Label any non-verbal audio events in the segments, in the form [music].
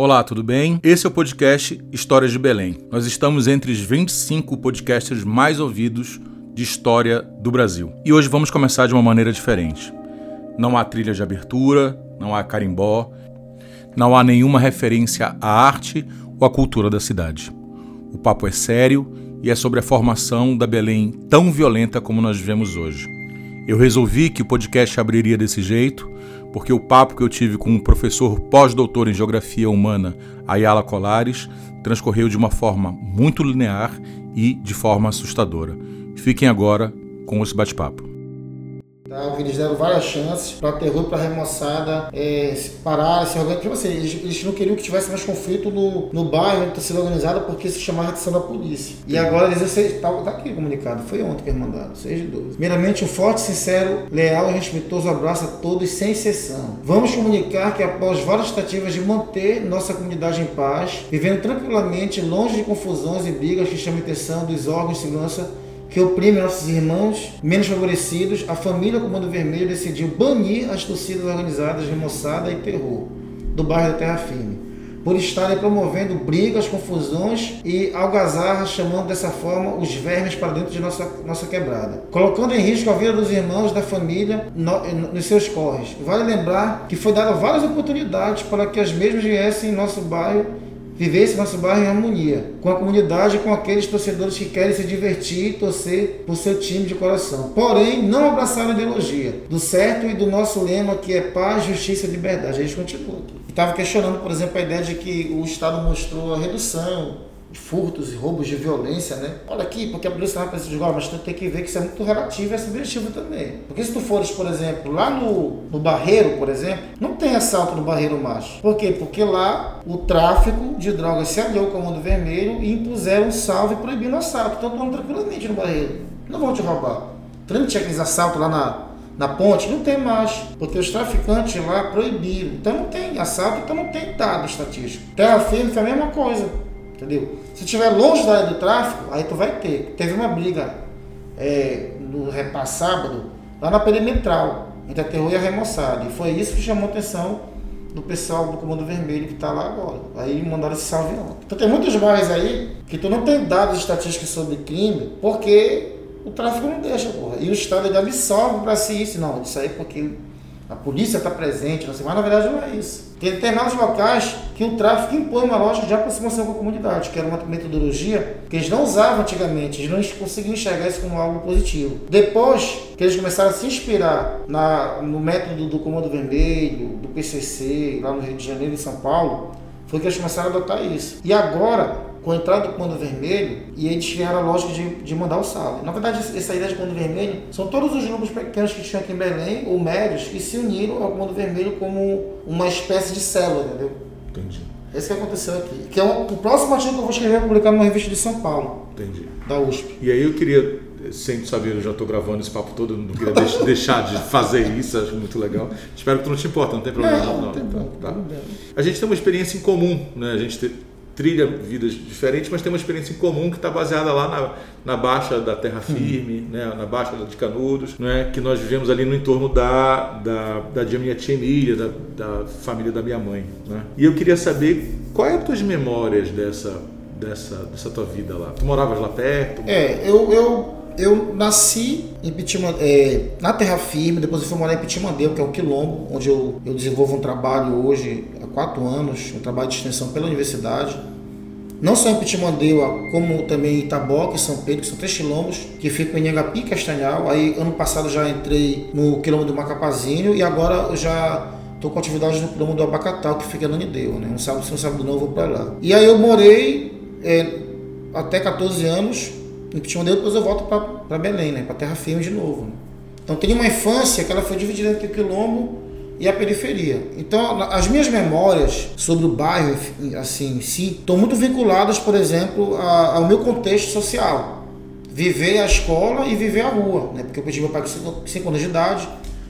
Olá, tudo bem? Esse é o podcast Histórias de Belém. Nós estamos entre os 25 podcasters mais ouvidos de história do Brasil. E hoje vamos começar de uma maneira diferente. Não há trilha de abertura, não há carimbó, não há nenhuma referência à arte ou à cultura da cidade. O papo é sério e é sobre a formação da Belém tão violenta como nós vivemos hoje. Eu resolvi que o podcast abriria desse jeito porque o papo que eu tive com um professor pós-doutor em Geografia Humana, Ayala Colares, transcorreu de uma forma muito linear e de forma assustadora. Fiquem agora com esse bate-papo. Tá? Eles deram várias chances para terror para remoçada é, parar, se organizar. Tipo assim, eles, eles, não queriam que tivesse mais conflito no, no bairro onde está sendo organizado porque se chamava atenção da polícia. E agora eles está tá aqui comunicado, foi ontem que eles mandaram, 6 de 12. Primeiramente, um forte, sincero, leal e respeitoso abraço a todos sem exceção. Vamos comunicar que após várias tentativas de manter nossa comunidade em paz, vivendo tranquilamente, longe de confusões e brigas que chamam a atenção dos órgãos de segurança que oprime nossos irmãos menos favorecidos, a família Comando Vermelho decidiu banir as torcidas organizadas de moçada e terror do bairro da Terra Firme, por estarem promovendo brigas, confusões e algazarras, chamando dessa forma os vermes para dentro de nossa, nossa quebrada, colocando em risco a vida dos irmãos da família no, nos seus corres. Vale lembrar que foi dada várias oportunidades para que as mesmas viessem em nosso bairro vivesse nosso bairro em harmonia, com a comunidade com aqueles torcedores que querem se divertir e torcer por seu time de coração. Porém, não abraçaram a ideologia do certo e do nosso lema que é paz, justiça e liberdade. A gente continua. Estava questionando, por exemplo, a ideia de que o Estado mostrou a redução de furtos e roubos de violência, né? Olha aqui, porque a polícia precisa de igual, mas tu tem que ver que isso é muito relativo e é subjetivo também. Porque se tu fores, por exemplo, lá no, no Barreiro, por exemplo, não tem assalto no Barreiro Macho. Por quê? Porque lá o tráfico de drogas se aliou com o Comando Vermelho e impuseram um salve proibindo assalto. Então tu anda tranquilamente no Barreiro. Não vão te roubar. Tinha aqueles assaltos lá na, na ponte, não tem mais, porque os traficantes lá proibiram. Então não tem assalto, então não tem dado estatístico. Terra firme foi a mesma coisa. Entendeu? Se estiver longe da área do tráfico, aí tu vai ter. Teve uma briga é, no repassado lá na perimetral, entre a terror e a remoçada. E foi isso que chamou a atenção do pessoal do Comando Vermelho que está lá agora. Aí mandaram esse salve ontem. Então tem muitos bairros aí que tu não tem dados estatísticos sobre crime, porque o tráfico não deixa, porra. E o Estado ele absorve para si isso. Não, isso aí porque a polícia está presente, não sei, mas na verdade não é isso. Tem determinados locais que o tráfico impõe uma lógica de aproximação com a comunidade, que era uma metodologia que eles não usavam antigamente, eles não conseguiam enxergar isso como algo positivo. Depois que eles começaram a se inspirar na, no método do Comando Vermelho, do PCC, lá no Rio de Janeiro e São Paulo, foi que eles começaram a adotar isso. E agora, com a entrada do comando vermelho, e eles tiveram a lógica de, de mandar o salve. Na verdade, essa ideia de comando vermelho são todos os grupos pequenos que tinham aqui em Belém, ou médios, que se uniram ao comando vermelho como uma espécie de célula, entendeu? Entendi. Esse que aconteceu aqui. Que é o, o próximo artigo que eu vou escrever publicar numa revista de São Paulo. Entendi. Da USP. E aí eu queria sem saber, eu já estou gravando esse papo todo, não queria deixar de fazer isso, acho muito legal. Espero que tu não te importa, não tem problema. Não, não, não tem problema. Tá. A gente tem uma experiência em comum, né? A gente trilha vidas diferentes, mas tem uma experiência em comum que está baseada lá na, na Baixa da Terra Firme, uhum. né, na Baixa de Canudos, né, que nós vivemos ali no entorno da, da, da minha tia Emília, da, da família da minha mãe. Né? E eu queria saber quais são as tuas memórias dessa, dessa, dessa tua vida lá. Tu moravas lá perto? É, eu, eu, eu nasci em Pitima, é, na Terra Firme, depois eu fui morar em Pitimandeu, que é o Quilombo, onde eu, eu desenvolvo um trabalho hoje quatro anos, um trabalho de extensão pela universidade. Não só em Pitimandeua, como também em Itaboca e São Pedro, que são três quilombos, que ficam em Nhangapi e Castanhal. Aí, ano passado, já entrei no quilombo do Macapazinho e agora eu já estou com atividade no quilombo do Abacatal, que fica em Nanideu, né? Um sábado, um sábado novo eu vou para lá. E aí eu morei é, até 14 anos em Pitimandeua, depois eu volto para Belém, né? Para Terra Firme de novo. Né? Então, tenho uma infância que ela foi dividida entre o quilombo e a periferia. Então, as minhas memórias sobre o bairro, assim, em si, estão muito vinculadas, por exemplo, ao meu contexto social. Viver a escola e viver a rua, né? Porque eu perdi meu pai com 5 anos de idade,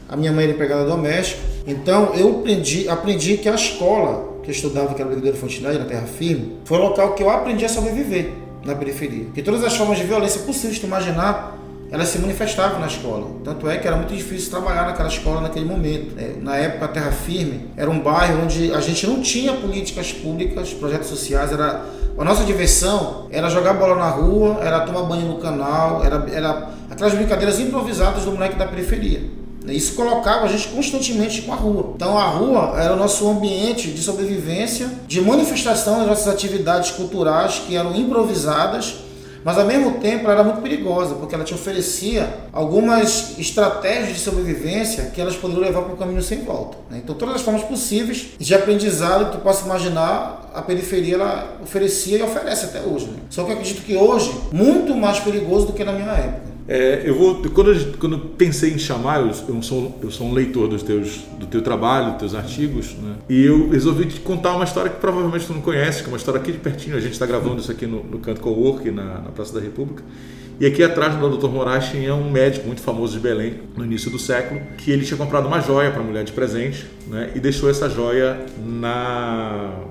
a minha mãe era empregada doméstica. Então, eu aprendi, aprendi que a escola que eu estudava, que era o Brigadeiro Fontenay, na Terra Firme, foi o local que eu aprendi a sobreviver na periferia. Que todas as formas de violência possíveis de imaginar elas se manifestavam na escola. Tanto é que era muito difícil trabalhar naquela escola naquele momento. É, na época, a Terra Firme era um bairro onde a gente não tinha políticas públicas, projetos sociais, era a nossa diversão era jogar bola na rua, era tomar banho no canal, era, era aquelas brincadeiras improvisadas do moleque da periferia. Isso colocava a gente constantemente com a rua. Então a rua era o nosso ambiente de sobrevivência, de manifestação das nossas atividades culturais que eram improvisadas mas ao mesmo tempo ela era muito perigosa, porque ela te oferecia algumas estratégias de sobrevivência que elas poderiam levar para um caminho sem volta. Né? Então, todas as formas possíveis de aprendizado que tu possa imaginar, a periferia ela oferecia e oferece até hoje. Né? Só que eu acredito que hoje, muito mais perigoso do que na minha época. É, eu vou quando eu, quando eu pensei em chamar, eu, eu, sou eu sou um leitor dos teus do teu trabalho, dos teus artigos, né? E eu resolvi te contar uma história que provavelmente tu não conhece, que é uma história aqui de pertinho. A gente está gravando isso aqui no, no Canto Cowork na, na Praça da República. E aqui atrás do Dr. Moraes tinha um médico muito famoso de Belém, no início do século, que ele tinha comprado uma joia para a mulher de presente, né? E deixou essa joia na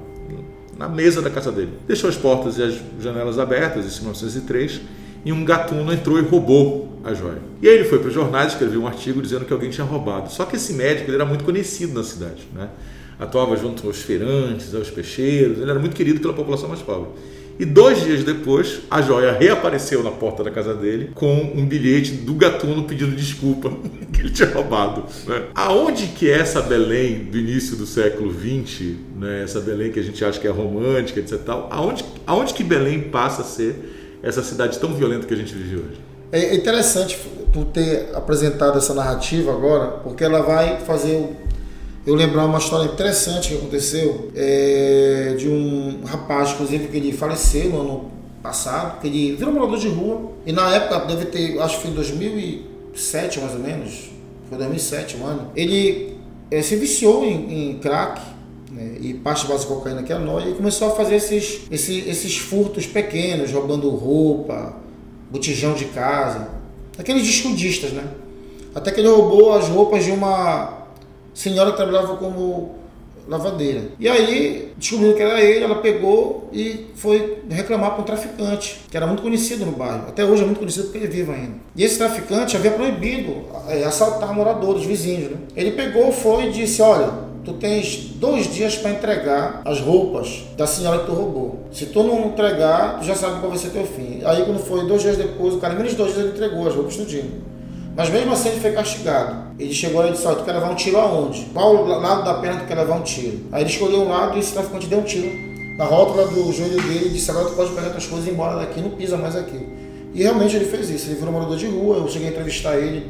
na mesa da casa dele. Deixou as portas e as janelas abertas, em 1903 e um gatuno entrou e roubou a joia. E aí ele foi para os jornais, escreveu um artigo dizendo que alguém tinha roubado. Só que esse médico era muito conhecido na cidade, né? atuava junto aos feirantes, aos peixeiros, ele era muito querido pela população mais pobre. E dois dias depois, a joia reapareceu na porta da casa dele com um bilhete do gatuno pedindo desculpa [laughs] que ele tinha roubado. Né? Aonde que é essa Belém do início do século XX, né? essa Belém que a gente acha que é romântica, etc. Tal, aonde, aonde que Belém passa a ser essa cidade tão violenta que a gente vive hoje. É interessante tu ter apresentado essa narrativa agora, porque ela vai fazer eu lembrar uma história interessante que aconteceu é, de um rapaz, inclusive, que ele faleceu no ano passado, que ele virou morador de rua, e na época, deve ter, acho que foi em 2007 mais ou menos, foi 2007 o ano, ele é, se viciou em, em crack, né, e parte de cocaína que é noia, e começou a fazer esses, esses, esses furtos pequenos, roubando roupa, botijão de casa, aqueles escudistas, né? Até que ele roubou as roupas de uma senhora que trabalhava como lavadeira. E aí descobriu que era ele, ela pegou e foi reclamar para um traficante, que era muito conhecido no bairro. Até hoje é muito conhecido porque ele é vivo ainda. E esse traficante havia proibido é, assaltar moradores, vizinhos. Né? Ele pegou, foi e disse: Olha, tu tens dois dias para entregar as roupas da senhora que tu roubou. Se tu não entregar, tu já sabe qual vai ser teu fim. Aí quando foi dois dias depois, o cara, menos dois dias, ele entregou as roupas tudinho. Mas mesmo assim ele foi castigado. Ele chegou e disse, tu quer levar um tiro aonde? Qual lado da perna tu quer levar um tiro? Aí ele escolheu um lado e esse traficante deu um tiro na rótula do joelho dele e disse, agora tu pode pegar tuas coisas e ir embora daqui, não pisa mais aqui. E realmente ele fez isso, ele virou morador de rua, eu cheguei a entrevistar ele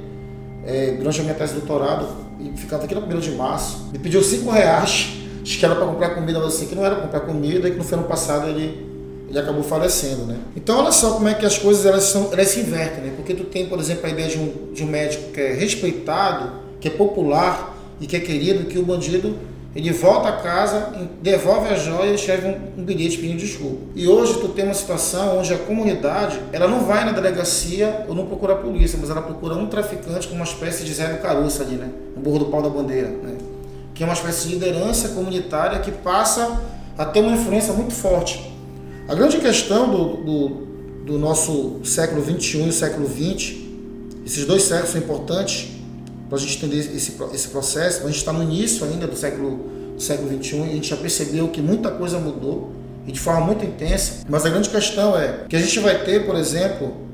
é, durante a minha tese de doutorado, e ficava aqui na primeira de março. Me pediu 5 reais, acho que era para comprar comida, mas assim, que não era comprar comida, e que no ano passado ele, ele acabou falecendo, né? Então olha só como é que as coisas elas, são, elas se invertem, né? Porque tu tem, por exemplo, a ideia de um, de um médico que é respeitado, que é popular e que é querido, que o bandido ele volta a casa, devolve a joia e escreve um, um, bilhete pedindo desculpa. E hoje tu tem uma situação onde a comunidade, ela não vai na delegacia ou não procura a polícia, mas ela procura um traficante com uma espécie de Zé do Caroço ali, né? O burro do pau da bandeira, né? Que é uma espécie de liderança comunitária que passa a ter uma influência muito forte. A grande questão do, do, do nosso século XXI e século XX, esses dois séculos são importantes, para a gente entender esse, esse processo. A gente está no início ainda do século, do século XXI e a gente já percebeu que muita coisa mudou e de forma muito intensa. Mas a grande questão é que a gente vai ter, por exemplo,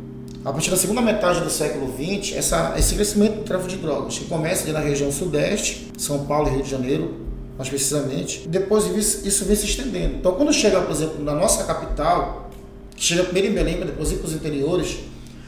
a partir da segunda metade do século XX, essa, esse crescimento do tráfico de drogas, que começa ali na região sudeste, São Paulo e Rio de Janeiro, mais precisamente, depois isso vem se estendendo. Então, quando chega, por exemplo, na nossa capital, que chega primeiro em Belém, depois ir para os interiores,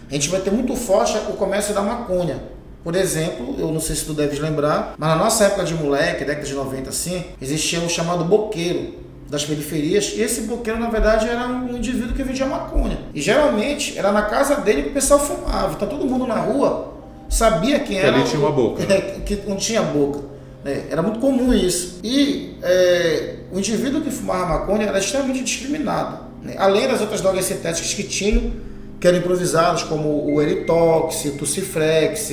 a gente vai ter muito forte o comércio da maconha, por exemplo, eu não sei se tu deves lembrar, mas na nossa época de moleque, década de 90 assim, existia o chamado boqueiro das periferias, e esse boqueiro na verdade era um indivíduo que vendia maconha. E geralmente era na casa dele que o pessoal fumava. Então todo mundo na rua sabia quem era. Que ali tinha uma boca. [laughs] que não tinha boca. Né? Era muito comum isso. E é, o indivíduo que fumava maconha era extremamente discriminado. Né? Além das outras drogas sintéticas que tinham, que eram improvisadas, como o Eritox, o Tucifrex,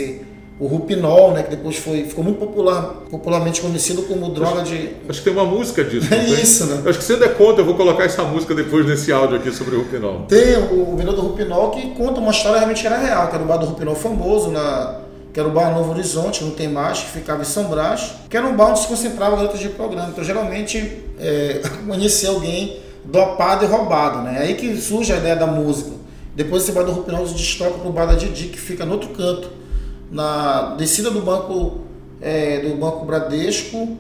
o Rupinol, né, que depois foi, ficou muito popular, popularmente conhecido como droga de. Acho que tem uma música disso. É isso, né? Acho que você der conta, eu vou colocar essa música depois nesse áudio aqui sobre o Rupinol. Tem o, o do Rupinol que conta uma história realmente que era real, que era o bar do Rupinol famoso, na, que era o bar Novo Horizonte, não tem mais, que ficava em São Brás, que era um bar onde se concentrava garotas de programa. Então geralmente é, [laughs] conhecia alguém dopado e roubado, né? É aí que surge a ideia da música. Depois esse bar do Rupinol se destroca para o bar da Didi, que fica no outro canto na descida do banco é, do Banco Bradesco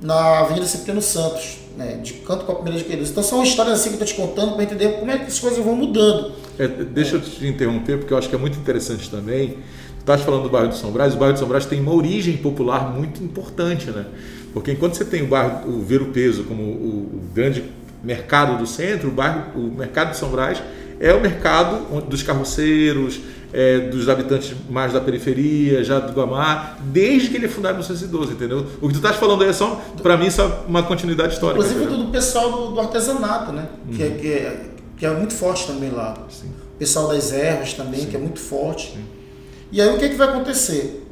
na Avenida Cipriano Santos, né, de canto com a primeira de Queiroz. Então são histórias assim que eu estou te contando para entender como é que as coisas vão mudando. É, deixa eu te interromper, porque eu acho que é muito interessante também. Tu estás falando do bairro de São Brás, o bairro de São Brás tem uma origem popular muito importante, né? Porque enquanto você tem o bairro, o Ver o Peso como o, o grande mercado do centro, o bairro, o mercado de São Brás é o mercado dos carroceiros, é, dos habitantes mais da periferia, já do Guamá, desde que ele é fundado em 1912, entendeu? O que tu estás falando aí é só, para mim, só uma continuidade histórica. Inclusive do, do pessoal do, do, artesanato, né? Uhum. Que, é, que, é, que, é, muito forte também lá. Sim. O pessoal das ervas também, Sim. que é muito forte. Sim. E aí o que, é que vai acontecer?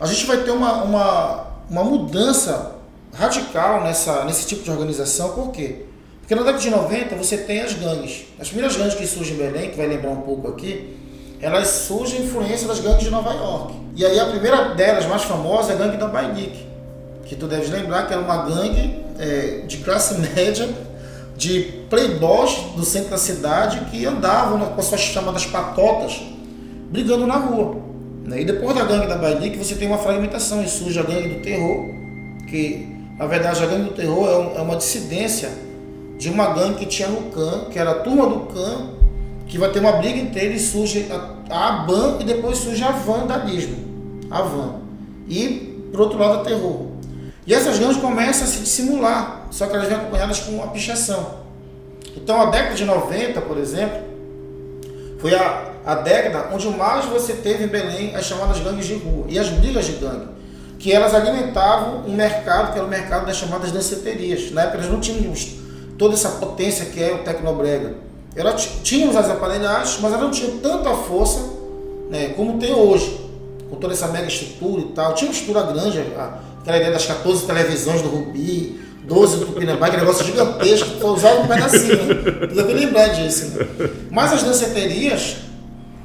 A gente vai ter uma, uma, uma mudança radical nessa, nesse tipo de organização, por quê? Porque na década de 90 você tem as gangues. As primeiras gangues que surgem em Belém, que vai lembrar um pouco aqui, elas surgem influência das gangues de Nova York. E aí a primeira delas, mais famosa, é a gangue da Bainique, que tu deves lembrar que era uma gangue é, de classe [laughs] média, de playboys do centro da cidade que andavam com as suas chamadas patotas, brigando na rua. Né? E depois da gangue da Bainique você tem uma fragmentação e surge a gangue do terror, que na verdade a gangue do terror é, é uma dissidência de uma gangue que tinha no CAN, que era a turma do CAN, que vai ter uma briga inteira e surge a, ABAN e depois surge a vandalismo, a van. E, por outro lado, a terror. E essas gangues começam a se dissimular, só que elas vêm acompanhadas com uma pichação. Então, a década de 90, por exemplo, foi a, a década onde mais você teve em Belém as chamadas gangues de rua e as brigas de gangue, que elas alimentavam um mercado que era o mercado das chamadas danceterias. Na época, eles não tinham toda essa potência que é o Tecnobrega. Ela tínhamos as aparelhagens, mas ela não tinha tanta força né, como tem hoje, com toda essa mega estrutura e tal. Tinha uma estrutura grande, aquela ideia das 14 televisões do Rubi, 12 do Tupinambá, aquele negócio gigantesco, foi usado um pedacinho. Né? Deve lembrar disso. Né? Mas as danceterias,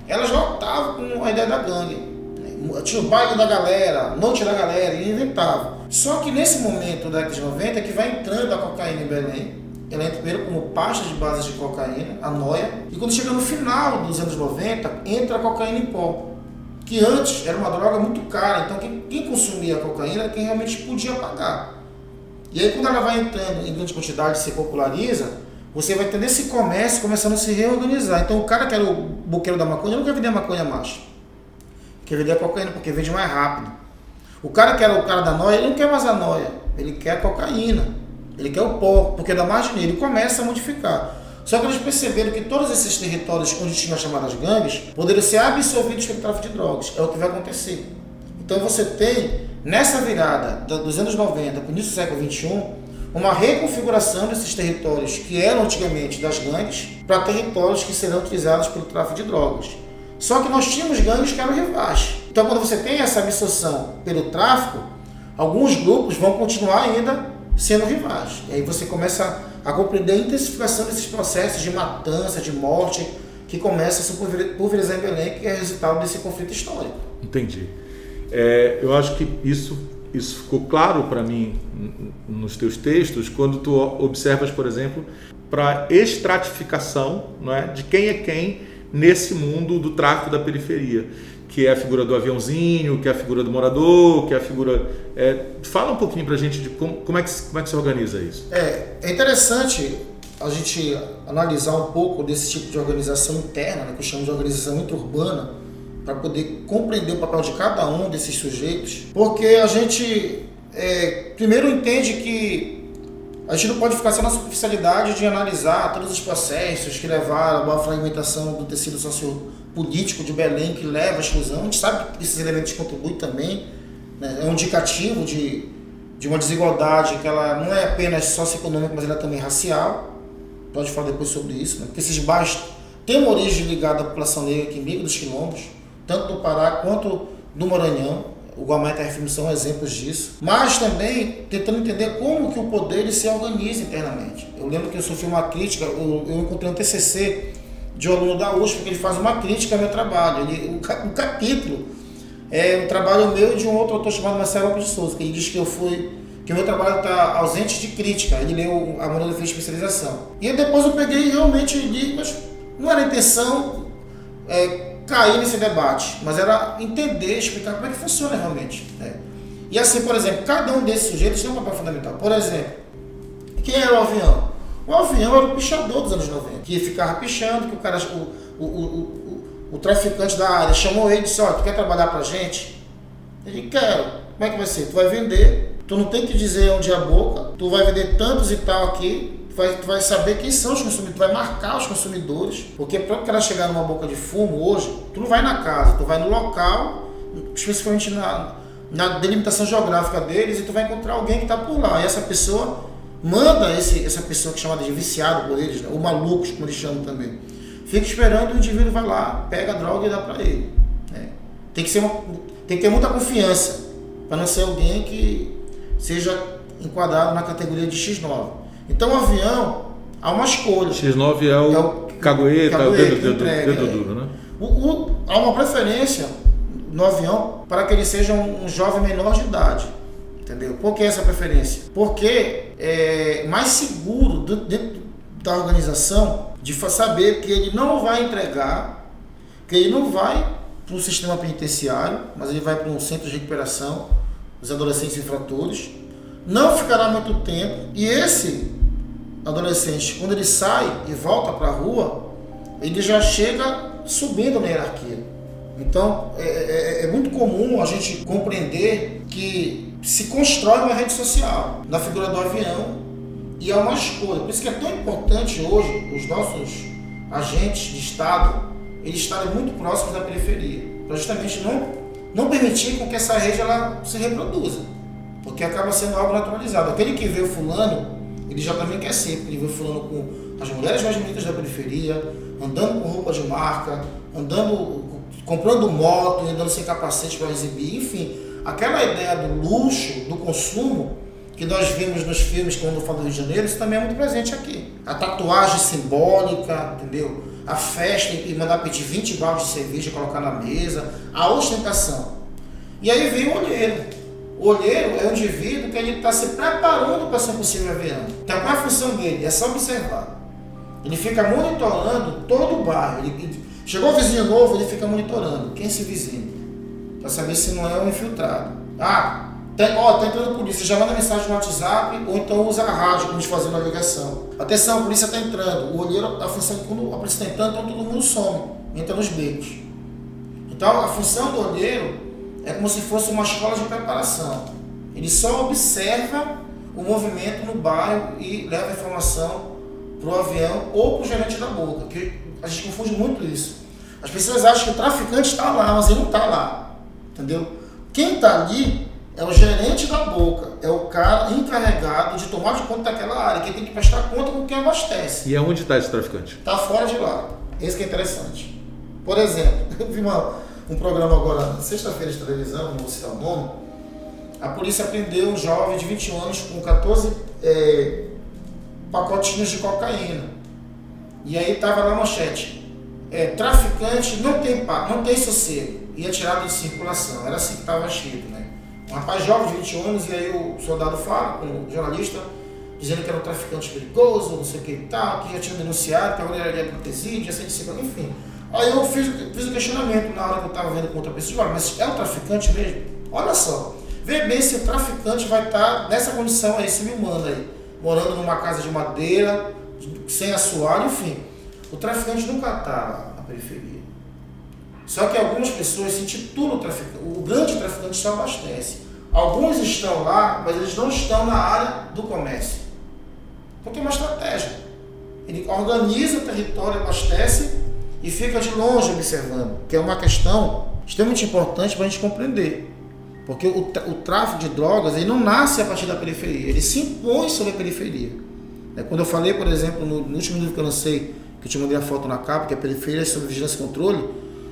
elas lotavam com a ideia da gangue. Né? Tinha o baile da galera, noite da galera, e inventava. Só que nesse momento da década de 90 é que vai entrando a cocaína em Belém, ela entra primeiro como pasta de base de cocaína, a noia, e quando chega no final dos anos 90, entra a cocaína em pó, que antes era uma droga muito cara, então quem, quem consumia a cocaína era quem realmente podia pagar. E aí quando ela vai entrando em grande quantidade se populariza, você vai ter esse comércio começando a se reorganizar. Então o cara que era o boqueiro da maconha não quer vender a maconha mais. Quer vender a cocaína porque vende mais rápido. O cara que era o cara da noia, ele não quer mais a noia, ele quer a cocaína. Ele quer o pó, porque dá mais dinheiro. Começa a modificar. Só que eles perceberam que todos esses territórios onde tinham as chamadas gangues poderiam ser absorvidos pelo tráfico de drogas. É o que vai acontecer. Então você tem, nessa virada dos anos 90 para o início do século XXI, uma reconfiguração desses territórios que eram antigamente das gangues para territórios que serão utilizados pelo tráfico de drogas. Só que nós tínhamos gangues que eram rivais. Então, quando você tem essa absorção pelo tráfico, alguns grupos vão continuar ainda sendo rivais. E aí você começa a compreender a intensificação desses processos de matança, de morte, que começa a se pulverizar em Belém, que é resultado desse conflito histórico. Entendi. É, eu acho que isso, isso ficou claro para mim nos teus textos, quando tu observas, por exemplo, para estratificação não é, de quem é quem nesse mundo do tráfico da periferia que é a figura do aviãozinho, que é a figura do morador, que é a figura. É, fala um pouquinho para a gente de como, como, é que, como é que se organiza isso. É, é interessante a gente analisar um pouco desse tipo de organização interna, né, que chamo de organização interurbana, para poder compreender o papel de cada um desses sujeitos, porque a gente é, primeiro entende que a gente não pode ficar só na superficialidade de analisar todos os processos que levaram à fragmentação do tecido sociopolítico de Belém, que leva à exclusão. A gente sabe que esses elementos contribuem também. Né? É um indicativo de, de uma desigualdade que ela não é apenas socioeconômica, mas ela é também racial. Pode falar depois sobre isso, né? porque esses bairros têm uma origem ligada à população negra que migra dos quilombos, tanto do Pará quanto do Maranhão. O Guamá e Terra são exemplos disso. Mas também tentando entender como que o poder se organiza internamente. Eu lembro que eu sofri uma crítica, eu, eu encontrei um TCC de um aluno da USP, que ele faz uma crítica ao meu trabalho. Ele, o, capítulo é um trabalho meu de um outro autor chamado Marcelo Lopes de Souza, que ele diz que eu fui que o meu trabalho está ausente de crítica. Ele leu a monografia de especialização. E depois eu peguei e realmente li, mas não era a intenção é, cair nesse debate, mas era entender, explicar como é que funciona realmente. Né? E assim, por exemplo, cada um desses sujeitos tem um papel fundamental. Por exemplo, quem era o avião? O avião era o pichador dos anos 90, que ficava pichando, que o cara, o, o, o, o, traficante da área chamou ele e disse, olha, tu quer trabalhar pra gente? Ele, quero. Como é que vai ser? Tu vai vender Tu não tem que dizer onde é a boca, tu vai vender tantos e tal aqui, tu vai, tu vai saber quem são os consumidores, tu vai marcar os consumidores, porque para o cara chegar numa boca de fumo hoje, tu não vai na casa, tu vai no local, especificamente na, na delimitação geográfica deles, e tu vai encontrar alguém que está por lá. E essa pessoa manda esse, essa pessoa que é chamada de viciado por eles, né? ou malucos, como eles chamam também. Fica esperando o indivíduo vai lá, pega a droga e dá para ele. Né? Tem, que ser uma, tem que ter muita confiança, para não ser alguém que seja enquadrado na categoria de X9. Então o avião há uma escolha. X9 é o, é o cagueta, o dedo, dedo, entrega, dedo, duro, né? O, o, há uma preferência no avião para que ele seja um, um jovem menor de idade. Entendeu? Por que essa preferência? Porque é mais seguro dentro da organização de saber que ele não vai entregar, que ele não vai para um sistema penitenciário, mas ele vai para um centro de recuperação os adolescentes infratores, não ficará muito tempo e esse adolescente, quando ele sai e volta para a rua, ele já chega subindo na hierarquia. Então é, é, é, muito comum a gente compreender que se constrói uma rede social na figura do avião e é uma escolha. Por isso que é tão importante hoje os nossos agentes de Estado eles estarem muito próximos da periferia, para justamente não não permitir com que essa rede ela se reproduza, porque acaba sendo algo naturalizado. Aquele que vê o fulano, ele já também quer ser, porque ele vê o fulano com as mulheres mais bonitas da periferia, andando com roupa de marca, andando, comprando moto, andando sem capacete para exibir, enfim, aquela ideia do luxo, do consumo, que nós vimos nos filmes quando falo do Rio de Janeiro, isso também é muito presente aqui. A tatuagem simbólica, entendeu? a festa e mandar pedir 20 baldes de cerveja e colocar na mesa, a ostentação. E aí vem o olheiro. O olheiro é um indivíduo que ele está se preparando para ser um possível avião. Então qual é a função dele? É só observar. Ele fica monitorando todo o bairro. Ele, chegou o vizinho novo, ele fica monitorando. Quem é esse vizinho? Para saber se não é um infiltrado. Ah, tem, ó, tá entrando polícia, já manda mensagem no WhatsApp ou então usa a rádio para gente fazer uma ligação. Atenção, a polícia está entrando. O olheiro, a função quando a polícia está entrando, então todo mundo some, entra nos becos. Então a função do olheiro é como se fosse uma escola de preparação. Ele só observa o movimento no bairro e leva a informação para o avião ou para o gerente da boca, que a gente confunde muito isso. As pessoas acham que o traficante está lá, mas ele não está lá. Entendeu? Quem está ali é o gerente da boca, é o cara encarregado de tomar de conta daquela área, que tem que prestar conta com quem abastece. E aonde está esse traficante? Está fora de lá. Esse que é interessante. Por exemplo, [laughs] eu vi uma, um programa agora, sexta-feira de televisão, não vou citar o nome, a polícia prendeu um jovem de 21 anos com 14 é, pacotinhos de cocaína. E aí estava na manchete. É, traficante não tem, não tem sossego. Ia tirado de circulação. Era assim que estava escrito, né? Um rapaz jovem de 21 anos, e aí o soldado fala o jornalista, dizendo que era um traficante perigoso, não sei o que e tal, que já tinha denunciado, que agora ele era presídio, já sei enfim. Aí eu fiz, fiz o um questionamento na hora que eu estava vendo com outra pessoa, mas é um traficante mesmo? Olha só, vê bem se o traficante vai estar nessa condição aí, manda aí, morando numa casa de madeira, sem assoalho, enfim. O traficante nunca está na periferia. Só que algumas pessoas se intitulam traficante. O grande traficante só abastece. Alguns estão lá, mas eles não estão na área do comércio. Então tem uma estratégia. Ele organiza o território, abastece e fica de longe observando, que é uma questão extremamente importante para a gente compreender. Porque o, o, tráfico de drogas ele não nasce a partir da periferia, ele se impõe sobre a periferia. É, quando eu falei, por exemplo, no, no último livro que eu lancei, que eu te mandei a foto na capa, que é periferia sobre vigilância e controle,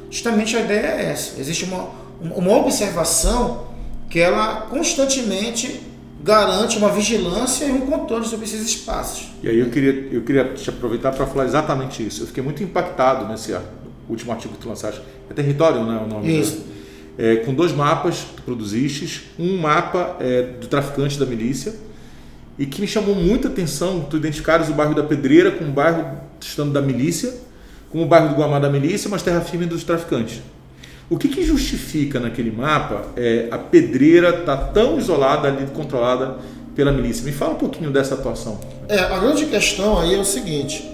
justamente a ideia é essa. Existe uma, uma observação que ela constantemente garante uma vigilância e um controle sobre esses espaços. E aí eu queria, eu queria te aproveitar para falar exatamente isso. Eu fiquei muito impactado nesse último artigo que tu lançaste. É Território, não é o nome? Isso. É, com dois mapas que tu produziste. Um mapa é, do traficante da milícia e que me chamou muita atenção, tu identificares o bairro da Pedreira como bairro estando da milícia, como o bairro do Guamá da milícia, mas terra firme dos traficantes. O que, que justifica naquele mapa é, a pedreira estar tá tão isolada ali, controlada pela milícia? Me fala um pouquinho dessa atuação. É, a grande questão aí é o seguinte,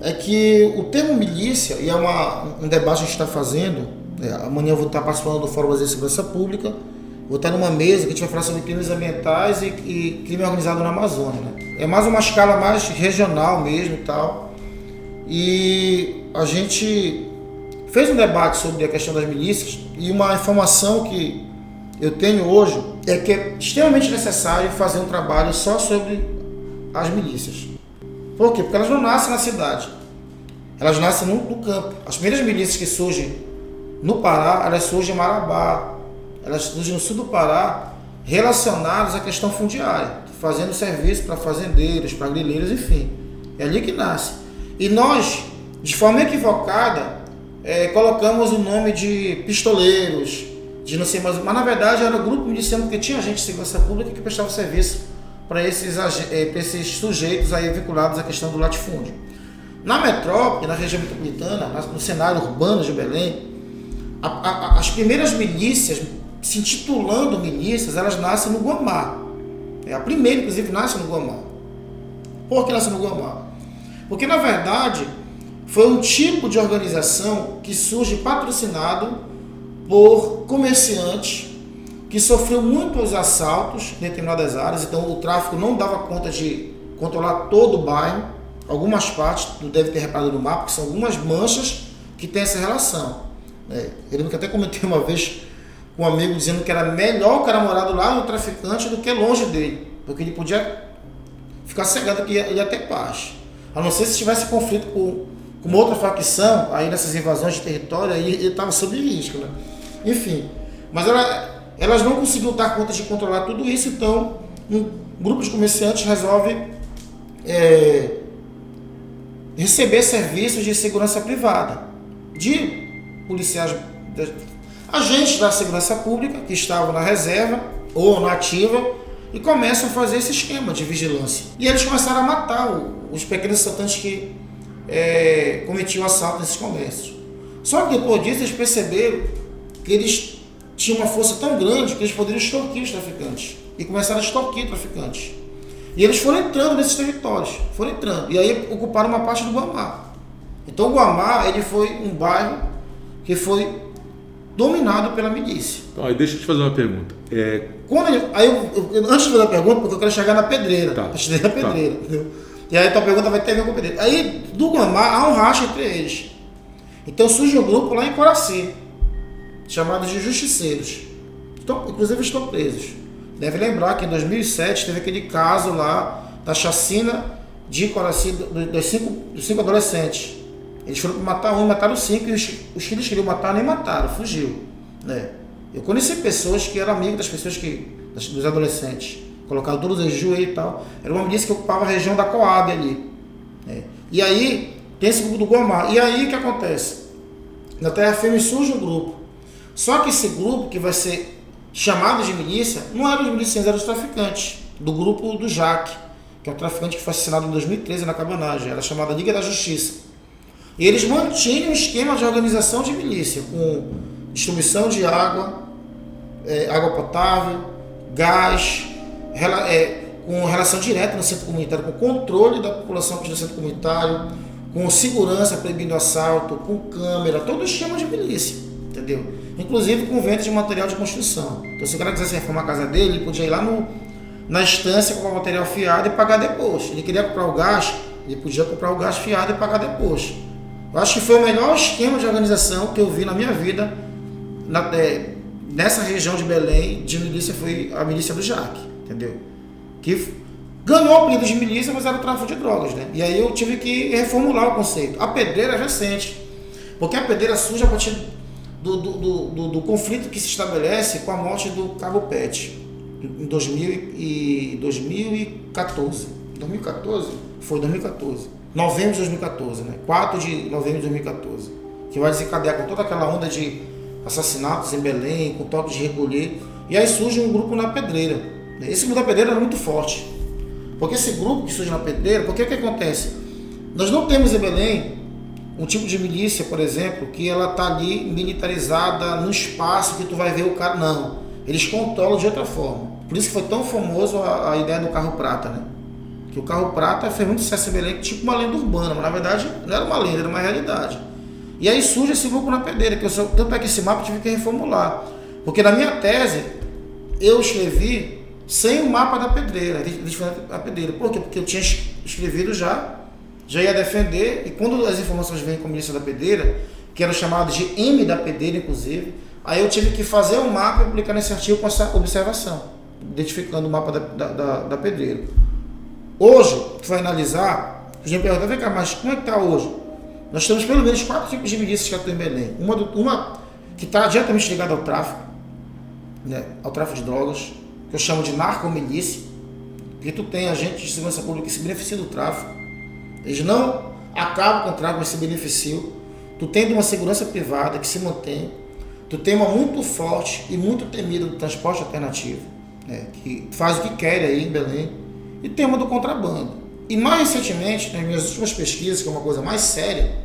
é que o termo milícia, e é uma, um debate que a gente está fazendo, é, amanhã eu vou estar participando do Fórum de Segurança Pública, vou estar numa mesa que a gente vai falar sobre crimes ambientais e, e crime organizado na Amazônia. Né? É mais uma escala mais regional mesmo e tal. E a gente fez um debate sobre a questão das milícias e uma informação que eu tenho hoje é que é extremamente necessário fazer um trabalho só sobre as milícias. Por quê? Porque elas não nascem na cidade. Elas nascem no, no campo. As primeiras milícias que surgem no Pará, elas surgem em Marabá. Elas surgem no sul do Pará, relacionadas à questão fundiária, fazendo serviço para fazendeiros, para grileiros, enfim. É ali que nasce. E nós, de forma equivocada, é, colocamos o nome de pistoleiros, de não sei mais, mas na verdade era o grupo miliciano porque tinha gente de segurança pública que prestava serviço para esses, é, esses sujeitos aí vinculados à questão do latifúndio. Na metrópole, na região metropolitana, no cenário urbano de Belém, a, a, as primeiras milícias, se intitulando milícias, elas nascem no Guamá. É, a primeira, inclusive, nasce no Guamá. Por que nasce no Guamá? Porque, na verdade, foi um tipo de organização que surge patrocinado por comerciantes que sofreu muitos assaltos em determinadas áreas, então o tráfico não dava conta de controlar todo o bairro, algumas partes, tu deve ter reparado no mapa, que são algumas manchas que tem essa relação. É, eu lembro que até comentei uma vez um amigo dizendo que era melhor o cara morar lado do traficante do que longe dele, porque ele podia ficar cegado que ia, ia ter paz. A não ser se tivesse conflito com uma outra facção, aí nessas invasões de território, aí ele estava sob risco, né? Enfim, mas ela, elas não conseguiram dar conta de controlar tudo isso, então um grupo de comerciantes resolve é, receber serviços de segurança privada, de policiais, agentes da segurança pública que estavam na reserva ou na ativa e começam a fazer esse esquema de vigilância. E eles começaram a matar os pequenos assaltantes que é, cometiam assalto nesses comércios. Só que depois disso eles perceberam que eles tinham uma força tão grande que eles poderiam extorquir os traficantes. E começaram a extorquir traficantes. E eles foram entrando nesses territórios, foram entrando. E aí ocuparam uma parte do Guamá. Então o Guamá ele foi um bairro que foi dominado pela milícia. Então, aí deixa eu te fazer uma pergunta. É... Quando ele, aí eu, eu, antes de fazer a pergunta, porque eu quero chegar na pedreira. Tá. A pedreira, tá. entendeu? E aí a tua pergunta vai ter a ver com o pedreiro. Aí, do Guamá, há um racha entre eles. Então surge um grupo lá em Coraci, chamado de Justiceiros. Estão, inclusive estão presos. Deve lembrar que em 2007 teve aquele caso lá da chacina de Coraci dos cinco, dos cinco adolescentes. Eles foram matar um, mataram cinco, e os, os que eles queriam matar nem mataram, fugiu. Né? Eu conheci pessoas que eram amigos das pessoas que, dos adolescentes colocaram todos os joelhos e tal. Era uma milícia que ocupava a região da Coab ali. Né? E aí, tem esse grupo do Gomar. E aí o que acontece? Na Terra Firme surge um grupo. Só que esse grupo, que vai ser chamado de milícia, não eram os milicianos, eram os traficantes. Do grupo do Jaque, que é o traficante que foi assassinado em 2013 na cabanagem. Era chamada Liga da Justiça. E eles mantinham um esquema de organização de milícia, com distribuição de água, é, água potável, gás, é, com relação direta no centro comunitário, com controle da população que no centro comunitário, com segurança proibindo assalto, com câmera, todo o esquema de milícia, entendeu? Inclusive com venda de material de construção. Então, se o cara quisesse reformar a casa dele, ele podia ir lá no, na estância comprar material fiado e pagar depois. Ele queria comprar o gás, ele podia comprar o gás fiado e pagar depois. Eu acho que foi o melhor esquema de organização que eu vi na minha vida na, é, nessa região de Belém de milícia foi a milícia do Jaque entendeu? Que ganhou o apelido de milícia, mas era o tráfico de drogas, né? E aí eu tive que reformular o conceito. A pedreira é recente, porque a pedreira surge a partir do, do, do, do, conflito que se estabelece com a morte do Cabo Pet em 2000 e 2014. 2014? Foi 2014. Novembro de 2014, né? 4 de novembro de 2014. Que vai desencadear com toda aquela onda de assassinatos em Belém, com toque de recolher. E aí surge um grupo na pedreira. Esse grupo da pedreira era muito forte. Porque esse grupo que surge na pedreira, porque o que acontece? Nós não temos em Belém um tipo de milícia, por exemplo, que ela está ali militarizada no espaço que tu vai ver o cara. Não. Eles controlam de outra forma. Por isso que foi tão famoso a, a ideia do carro prata, né? Que o carro prata fez muito sucesso em tipo uma lenda urbana, mas na verdade não era uma lenda, era uma realidade. E aí surge esse grupo na pedreira, que eu só, tanto é que esse mapa eu tive que reformular. Porque na minha tese, eu escrevi sem o mapa da pedreira, a pedreira. Por quê? Porque eu tinha escrevido já já ia defender, e quando as informações vêm com o ministro da Pedreira, que eram chamados de M da Pedreira, inclusive, aí eu tive que fazer um mapa e publicar nesse artigo com essa observação, identificando o mapa da, da, da Pedreira. Hoje, tu vai analisar, a gente pergunta, vem cá, mas como é que está hoje? Nós temos pelo menos quatro tipos de milícias que atuam em Belém. Uma, do, uma que está diretamente ligada ao tráfico, né, ao tráfico de drogas, que eu chamo de narcomilícia, que tu tem agentes de segurança pública que se beneficiam do tráfico, eles não acabam com o tráfico, mas se beneficiam. Tu tendo uma segurança privada que se mantém. Tu tem uma muito forte e muito temida do transporte alternativo, né, que faz o que quer aí em Belém. E tem uma do contrabando. E mais recentemente, nas minhas últimas pesquisas, que é uma coisa mais séria,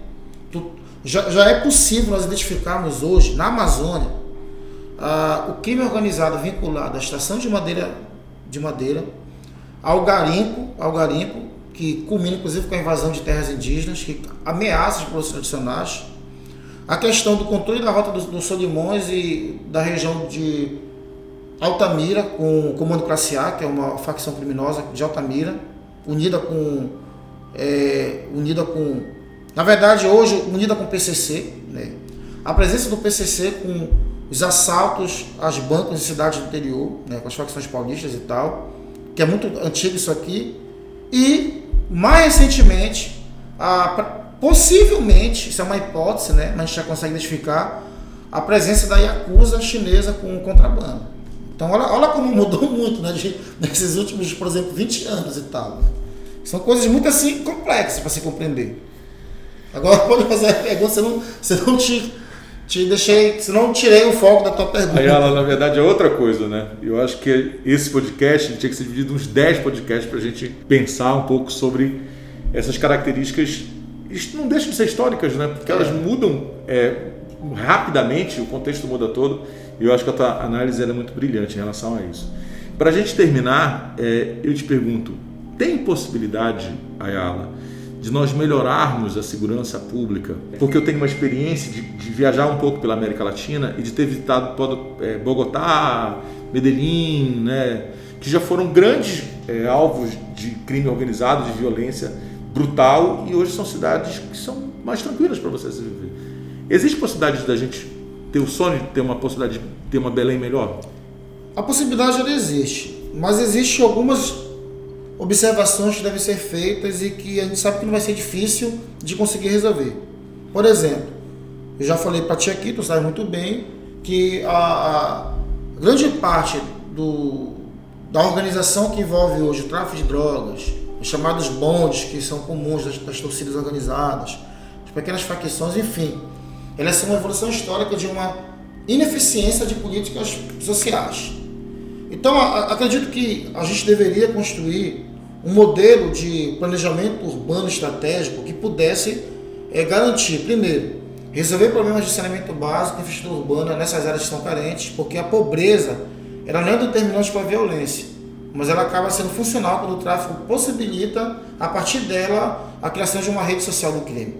tu, já, já é possível nós identificarmos hoje, na Amazônia, ah, o crime organizado vinculado à extração de madeira, de madeira ao garimpo, ao garimpo que culmina inclusive com a invasão de terras indígenas, que ameaça os produtos tradicionais. A questão do controle da rota dos, dos Solimões e da região de Altamira, com o Comando Classe A, que é uma facção criminosa de Altamira, unida com. É, unida com. Na verdade, hoje, unida com o PCC. Né? A presença do PCC com os assaltos às bancas em cidades do interior, né? com as facções paulistas e tal, que é muito antigo isso aqui. E mais recentemente, a, possivelmente, isso é uma hipótese, né, mas a gente já consegue identificar a presença da Yakuza chinesa com o contrabando. Então, olha, olha como mudou [laughs] muito né, de, nesses últimos, por exemplo, 20 anos e tal. Né? São coisas muito assim complexas para se compreender. Agora, [laughs] pode fazer a pergunta, você não, você não te te deixei, se não tirei o foco da tua pergunta. Aí ela, na verdade, é outra coisa, né? Eu acho que esse podcast tinha que ser dividido em uns 10 podcasts para a gente pensar um pouco sobre essas características. Não deixam de ser históricas, né? Porque elas é. mudam é, rapidamente, o contexto muda todo. E eu acho que a tua análise é muito brilhante em relação a isso. Para a gente terminar, é, eu te pergunto: tem possibilidade, Ayala, de nós melhorarmos a segurança pública, porque eu tenho uma experiência de, de viajar um pouco pela América Latina e de ter visitado é, Bogotá, Medellín, né, que já foram grandes é, alvos de crime organizado, de violência brutal e hoje são cidades que são mais tranquilas para você se viver. Existe possibilidade da gente ter o sonho de ter uma possibilidade de ter uma Belém melhor? A possibilidade ela existe, mas existe algumas observações que devem ser feitas e que a gente sabe que não vai ser difícil de conseguir resolver. Por exemplo, eu já falei para ti aqui, tu sabe muito bem, que a, a grande parte do, da organização que envolve hoje o tráfico de drogas, os chamados bondes, que são comuns das, das torcidas organizadas, as pequenas facções, enfim, elas são uma evolução histórica de uma ineficiência de políticas sociais. Então, a, acredito que a gente deveria construir um modelo de planejamento urbano estratégico que pudesse é, garantir, primeiro, resolver problemas de saneamento básico e infraestrutura urbana nessas áreas que estão carentes, porque a pobreza ela não é determinante para a violência, mas ela acaba sendo funcional quando o tráfico possibilita, a partir dela, a criação de uma rede social do crime.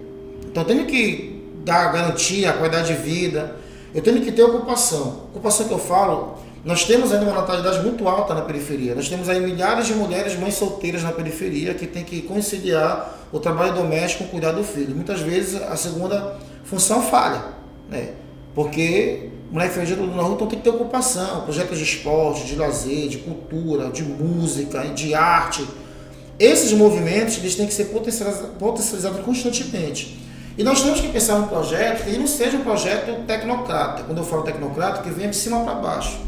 Então, tenho que dar garantia, qualidade de vida, eu tenho que ter ocupação. Ocupação que eu falo nós temos ainda uma natalidade muito alta na periferia. Nós temos aí milhares de mulheres, mães solteiras na periferia, que tem que conciliar o trabalho doméstico com o cuidar do filho. Muitas vezes a segunda função falha, né? Porque mulher feijão na rua então tem que ter ocupação, projetos de esporte, de lazer, de cultura, de música, de arte. Esses movimentos eles têm que ser potencializados constantemente. E nós temos que pensar num projeto que não seja um projeto tecnocrata. Quando eu falo tecnocrata, que venha de cima para baixo.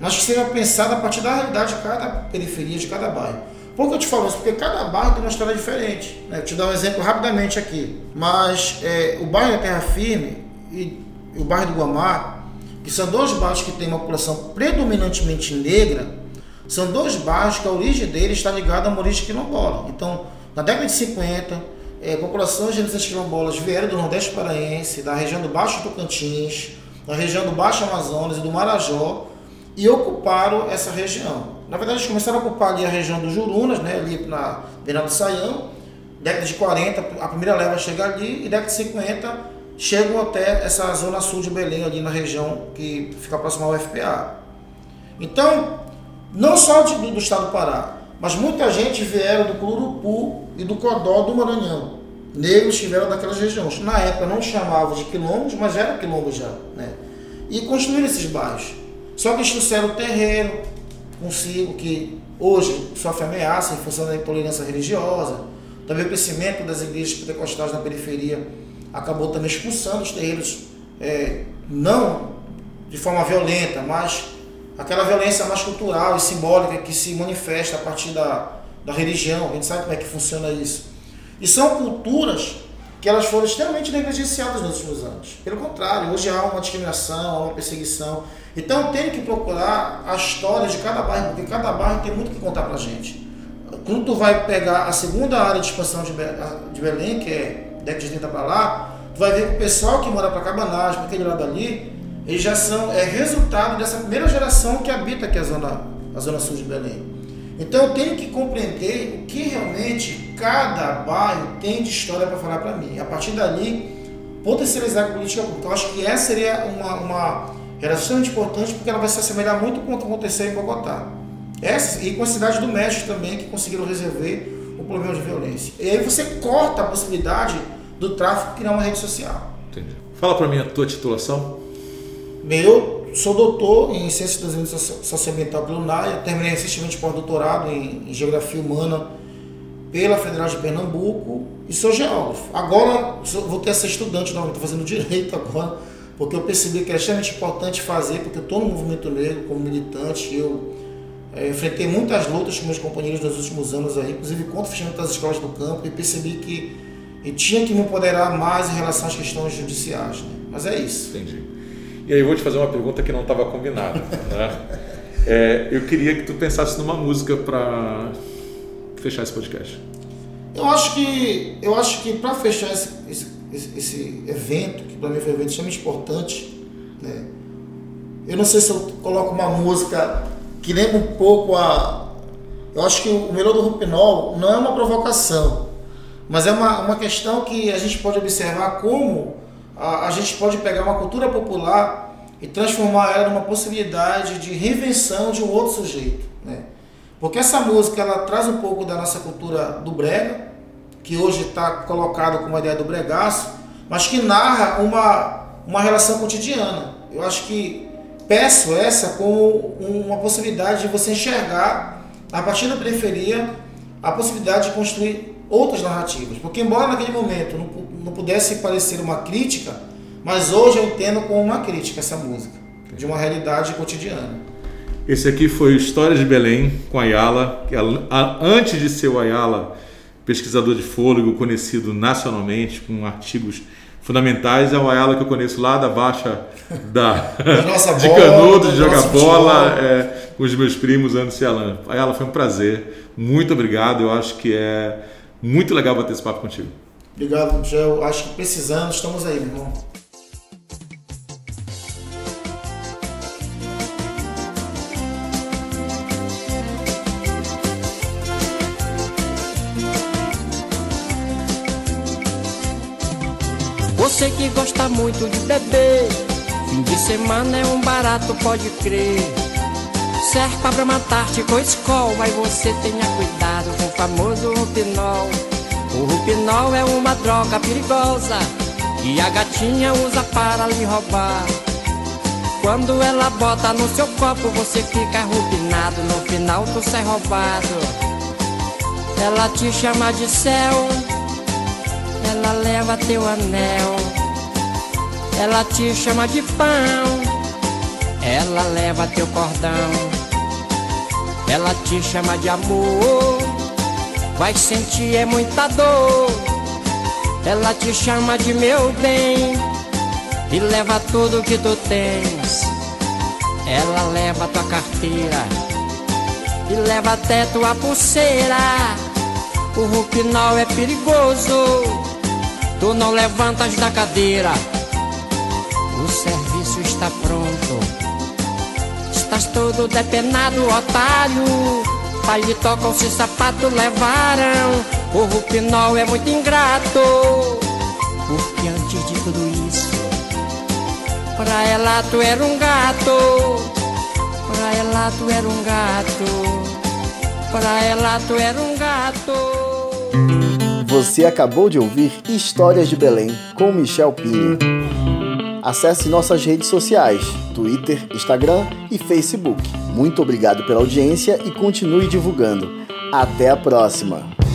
Mas que seja pensado a partir da realidade de cada periferia, de cada bairro. Por que eu te falo isso? Porque cada bairro tem uma história diferente. Né? Vou te dar um exemplo rapidamente aqui. Mas é, o bairro da Terra Firme e, o bairro do Guamá, que são dois bairros que têm uma população predominantemente negra, são dois bairros que a origem deles está ligada a uma origem quilombola. Então, na década de 50, é, populações de quilombolas vieram do Nordeste Paraense, da região do Baixo Tocantins, da região do Baixo Amazonas e do Marajó, e ocuparam essa região. Na verdade, eles começaram a ocupar ali a região dos Jurunas, né, ali na Bernardo Saião. Década de 40, a primeira leva chega ali, e década de 50 chegam até essa zona sul de Belém, ali na região que fica próxima ao UFPA. Então, não só do, do estado do Pará, mas muita gente vieram do Curupu e do Codó do Maranhão. Negros que vieram daquelas regiões. Na época não chamavam de quilombos, mas era quilombo já. Né? E construíram esses bairros. Só que eles o terreno consigo, que hoje sofre ameaça em função da intolerância religiosa. Também o crescimento das igrejas pentecostais na periferia acabou também expulsando os terreiros, é, não de forma violenta, mas aquela violência mais cultural e simbólica que se manifesta a partir da, da religião. A gente sabe como é que funciona isso. E são culturas que elas foram extremamente negligenciadas nos últimos anos. Pelo contrário, hoje há uma discriminação, há uma perseguição. Então tem que procurar a história de cada bairro, porque cada bairro tem muito que contar pra gente. Quando tu vai pegar a segunda área de expansão de Belém, que é década de 30 para lá, tu vai ver que o pessoal que mora para Cabanagem, para aquele lado ali, eles já são é resultado dessa primeira geração que habita aqui a zona, a zona sul de Belém. Então eu tenho que compreender o que realmente cada bairro tem de história para falar para mim. A partir dali, potencializar a política pública. Eu acho que essa seria uma, uma relação importante porque ela vai se assemelhar muito com o que aconteceu em Bogotá. Essa, e com a cidade do México também, que conseguiram resolver o problema de violência. E aí você corta a possibilidade do tráfico criar uma rede social. Entendi. Fala para mim a tua titulação. Bem, eu sou doutor em Ciências das Desenvolvimento Socioambiental pelo NAIA, terminei recentemente pós-doutorado em, Geografia Humana pela Federal de Pernambuco e sou geógrafo. Agora vou ter a ser estudante, não, estou fazendo [laughs] direito agora, porque eu percebi que é extremamente importante fazer, porque eu estou no movimento negro como militante, eu é, enfrentei muitas lutas com meus companheiros nos últimos anos aí, inclusive contra o fechamento das escolas do campo, e percebi que eu tinha que me empoderar mais em relação às questões judiciais. Né? Mas é isso. Entendi. E aí eu vou te fazer uma pergunta que não estava combinada. Né? [laughs] É, eu queria que tu pensasse numa música para fechar esse podcast. Eu acho que eu acho que para fechar esse, esse, esse, evento, que para mim foi um evento extremamente importante, né? eu não sei se eu coloco uma música que lembra um pouco a. Eu acho que o melhor do Rupinol não é uma provocação, mas é uma, uma questão que a gente pode observar como a, a gente pode pegar uma cultura popular e transformar ela numa possibilidade de reinvenção de um outro sujeito. Né? Porque essa música ela traz um pouco da nossa cultura do brega, que hoje está colocado como a ideia do bregaço, mas que narra uma, uma relação cotidiana. Eu acho que peço essa como uma possibilidade de você enxergar, a partir da periferia, a possibilidade de construir outras narrativas. Porque, embora naquele momento não, não pudesse parecer uma crítica, mas hoje eu entendo como uma crítica essa música, de uma realidade cotidiana. Esse aqui foi História de Belém com Ayala, antes de ser o Ayala, pesquisador de fôlego, conhecido nacionalmente, com artigos fundamentais, é o Ayala que eu conheço lá da Baixa da, [laughs] de Canudo, de jogar bola, é, com os meus primos, Anderson e Alan. Ayala, foi um prazer, muito obrigado, eu acho que é muito legal bater esse papo contigo. Obrigado, Michel. Acho que precisando, estamos aí, meu irmão. Você que gosta muito de beber, fim de semana é um barato, pode crer. Serve pra matar-te com escola, mas você tenha cuidado com o famoso rupinol. O rupinol é uma droga perigosa que a gatinha usa para lhe roubar. Quando ela bota no seu copo, você fica rupinado, no final tu sai roubado. Ela te chama de céu ela leva teu anel. Ela te chama de pão, ela leva teu cordão. Ela te chama de amor, vai sentir é muita dor. Ela te chama de meu bem e leva tudo que tu tens. Ela leva tua carteira e leva até tua pulseira. O Rupinol é perigoso, tu não levantas da cadeira. O serviço está pronto, estás todo depenado, otário. Paletó com se sapato levaram, o Rupinol é muito ingrato. Porque antes de tudo isso, pra ela tu era um gato. Pra ela tu era um gato. Pra ela tu era um gato. Você acabou de ouvir Histórias de Belém com Michel Pinho. Acesse nossas redes sociais, Twitter, Instagram e Facebook. Muito obrigado pela audiência e continue divulgando. Até a próxima!